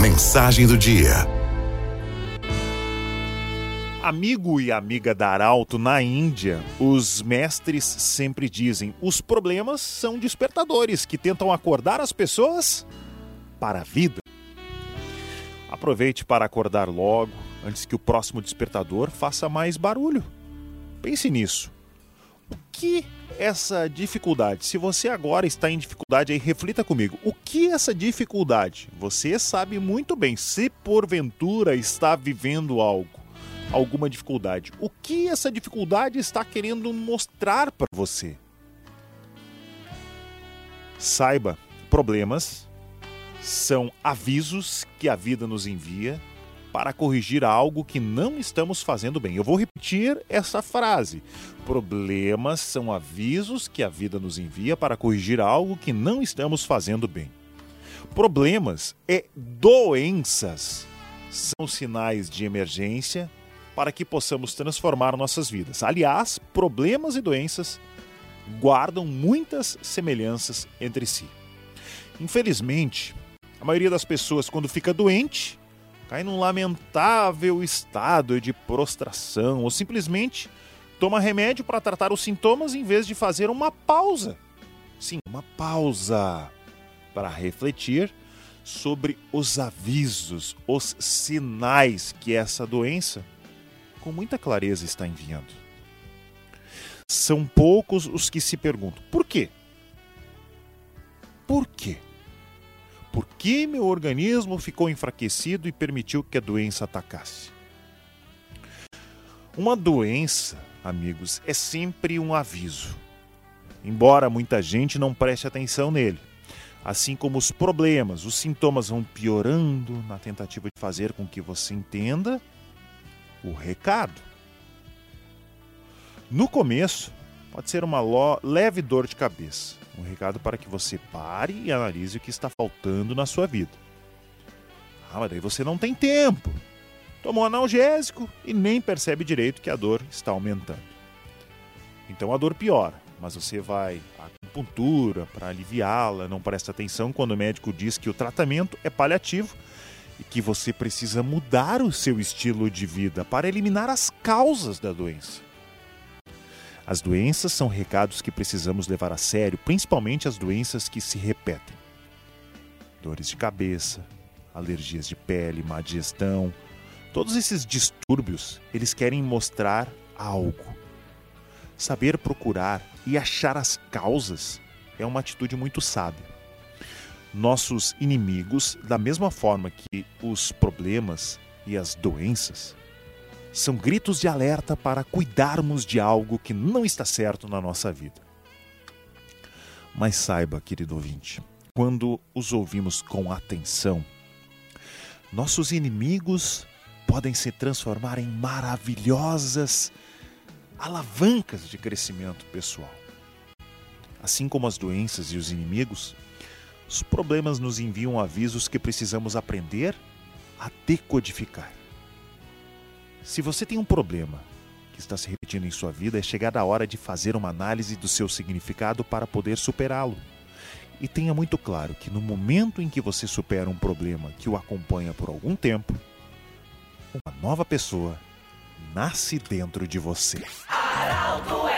Mensagem do dia. Amigo e amiga da Arauto na Índia, os mestres sempre dizem: os problemas são despertadores que tentam acordar as pessoas para a vida. Aproveite para acordar logo, antes que o próximo despertador faça mais barulho. Pense nisso. Que essa dificuldade, se você agora está em dificuldade, aí reflita comigo. O que essa dificuldade? Você sabe muito bem, se porventura está vivendo algo, alguma dificuldade, o que essa dificuldade está querendo mostrar para você? Saiba, problemas são avisos que a vida nos envia para corrigir algo que não estamos fazendo bem. Eu vou repetir essa frase. Problemas são avisos que a vida nos envia para corrigir algo que não estamos fazendo bem. Problemas e doenças são sinais de emergência para que possamos transformar nossas vidas. Aliás, problemas e doenças guardam muitas semelhanças entre si. Infelizmente, a maioria das pessoas, quando fica doente, cai num lamentável estado de prostração ou simplesmente toma remédio para tratar os sintomas em vez de fazer uma pausa. Sim, uma pausa para refletir sobre os avisos, os sinais que essa doença com muita clareza está enviando. São poucos os que se perguntam: por quê? Por quê? Por que meu organismo ficou enfraquecido e permitiu que a doença atacasse? Uma doença, amigos, é sempre um aviso. Embora muita gente não preste atenção nele. Assim como os problemas, os sintomas vão piorando na tentativa de fazer com que você entenda o recado. No começo, pode ser uma leve dor de cabeça, um recado para que você pare e analise o que está faltando na sua vida. Ah, mas daí você não tem tempo. Tomou analgésico e nem percebe direito que a dor está aumentando. Então a dor piora, mas você vai à acupuntura para aliviá-la, não presta atenção quando o médico diz que o tratamento é paliativo e que você precisa mudar o seu estilo de vida para eliminar as causas da doença. As doenças são recados que precisamos levar a sério, principalmente as doenças que se repetem. Dores de cabeça, alergias de pele, má digestão, todos esses distúrbios, eles querem mostrar algo. Saber procurar e achar as causas é uma atitude muito sábia. Nossos inimigos, da mesma forma que os problemas e as doenças, são gritos de alerta para cuidarmos de algo que não está certo na nossa vida. Mas saiba, querido ouvinte, quando os ouvimos com atenção, nossos inimigos podem se transformar em maravilhosas alavancas de crescimento pessoal. Assim como as doenças e os inimigos, os problemas nos enviam avisos que precisamos aprender a decodificar. Se você tem um problema que está se repetindo em sua vida, é chegada a hora de fazer uma análise do seu significado para poder superá-lo. E tenha muito claro que no momento em que você supera um problema que o acompanha por algum tempo, uma nova pessoa nasce dentro de você. Araldo